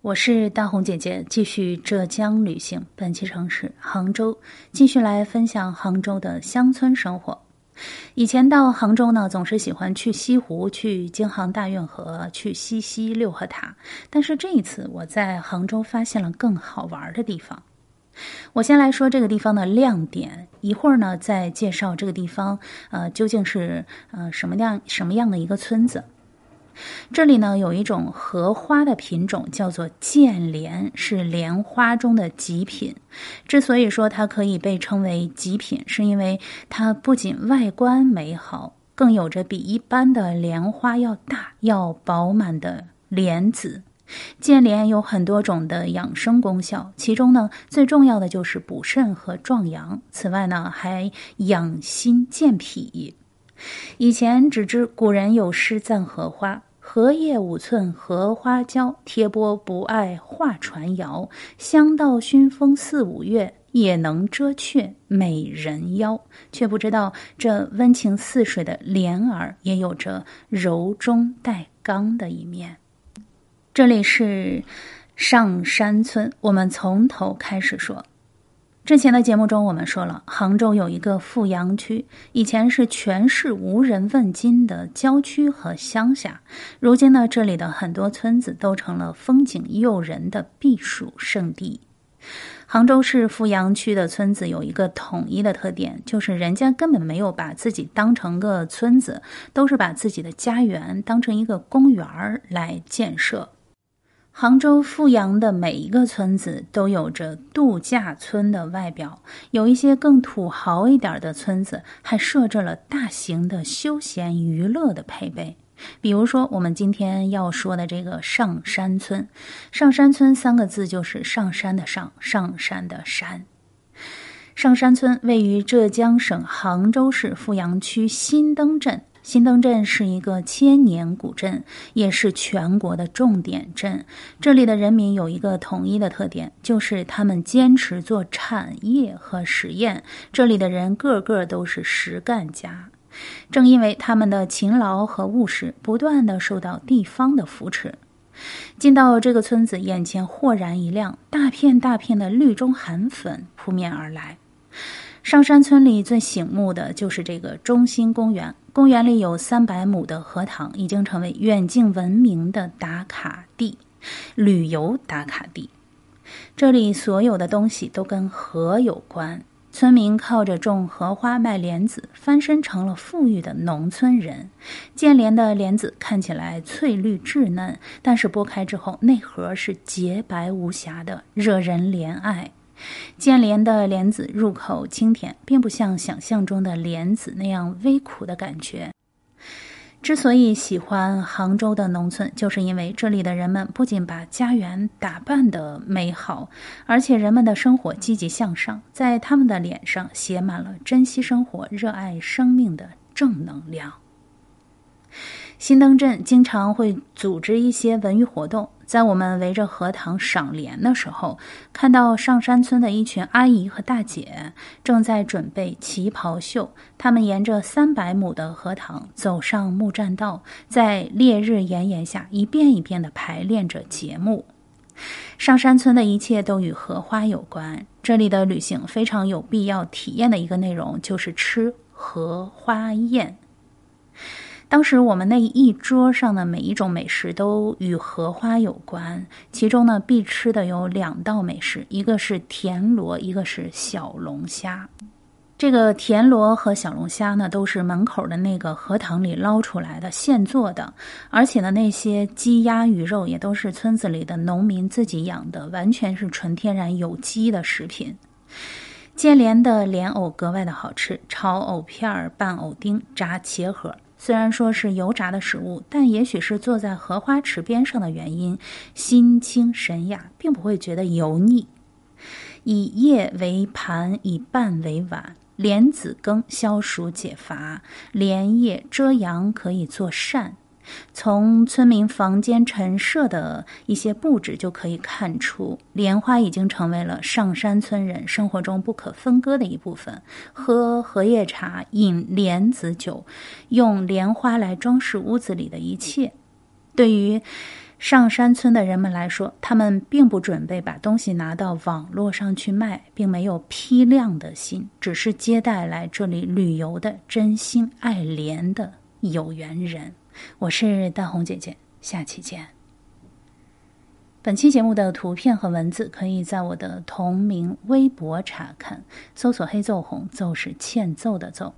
我是大红姐姐，继续浙江旅行。本期城市杭州，继续来分享杭州的乡村生活。以前到杭州呢，总是喜欢去西湖、去京杭大运河、去西溪六合塔。但是这一次，我在杭州发现了更好玩的地方。我先来说这个地方的亮点，一会儿呢再介绍这个地方，呃，究竟是呃什么样什么样的一个村子。这里呢有一种荷花的品种，叫做剑莲，是莲花中的极品。之所以说它可以被称为极品，是因为它不仅外观美好，更有着比一般的莲花要大、要饱满的莲子。剑莲有很多种的养生功效，其中呢最重要的就是补肾和壮阳。此外呢还养心健脾。以前只知古人有诗赞荷花。荷叶五寸荷花娇，贴波不碍画船摇。香到熏风四五月，也能遮却美人腰。却不知道这温情似水的莲儿，也有着柔中带刚的一面。这里是上山村，我们从头开始说。之前的节目中，我们说了，杭州有一个富阳区，以前是全市无人问津的郊区和乡下。如今呢，这里的很多村子都成了风景诱人的避暑胜地。杭州市富阳区的村子有一个统一的特点，就是人家根本没有把自己当成个村子，都是把自己的家园当成一个公园儿来建设。杭州富阳的每一个村子都有着度假村的外表，有一些更土豪一点的村子还设置了大型的休闲娱乐的配备。比如说，我们今天要说的这个上山村，上山村三个字就是上山的上，上山的山。上山村位于浙江省杭州市富阳区新登镇。新登镇是一个千年古镇，也是全国的重点镇。这里的人民有一个统一的特点，就是他们坚持做产业和实验。这里的人个个都是实干家。正因为他们的勤劳和务实，不断的受到地方的扶持。进到这个村子，眼前豁然一亮，大片大片的绿中含粉扑面而来。上山村里最醒目的就是这个中心公园。公园里有三百亩的荷塘，已经成为远近闻名的打卡地、旅游打卡地。这里所有的东西都跟荷有关。村民靠着种荷花卖莲子，翻身成了富裕的农村人。建莲的莲子看起来翠绿稚嫩，但是剥开之后，内核是洁白无瑕的，惹人怜爱。建莲的莲子入口清甜，并不像想象中的莲子那样微苦的感觉。之所以喜欢杭州的农村，就是因为这里的人们不仅把家园打扮得美好，而且人们的生活积极向上，在他们的脸上写满了珍惜生活、热爱生命的正能量。新登镇经常会组织一些文娱活动。在我们围着荷塘赏莲的时候，看到上山村的一群阿姨和大姐正在准备旗袍秀。他们沿着三百亩的荷塘走上木栈道，在烈日炎炎下一遍一遍地排练着节目。上山村的一切都与荷花有关。这里的旅行非常有必要体验的一个内容就是吃荷花宴。当时我们那一桌上的每一种美食都与荷花有关，其中呢必吃的有两道美食，一个是田螺，一个是小龙虾。这个田螺和小龙虾呢都是门口的那个荷塘里捞出来的现做的，而且呢那些鸡鸭鱼肉也都是村子里的农民自己养的，完全是纯天然有机的食品。接莲的莲藕格外的好吃，炒藕片儿、拌藕丁、炸茄盒。虽然说是油炸的食物，但也许是坐在荷花池边上的原因，心清神雅，并不会觉得油腻。以叶为盘，以瓣为碗，莲子羹消暑解乏，莲叶遮阳可以做扇。从村民房间陈设的一些布置就可以看出，莲花已经成为了上山村人生活中不可分割的一部分。喝荷叶茶、饮莲子酒，用莲花来装饰屋子里的一切，对于上山村的人们来说，他们并不准备把东西拿到网络上去卖，并没有批量的心，只是接待来这里旅游的真心爱莲的有缘人。我是大红姐姐，下期见。本期节目的图片和文字可以在我的同名微博查看，搜索“黑奏红”，奏是欠揍的奏。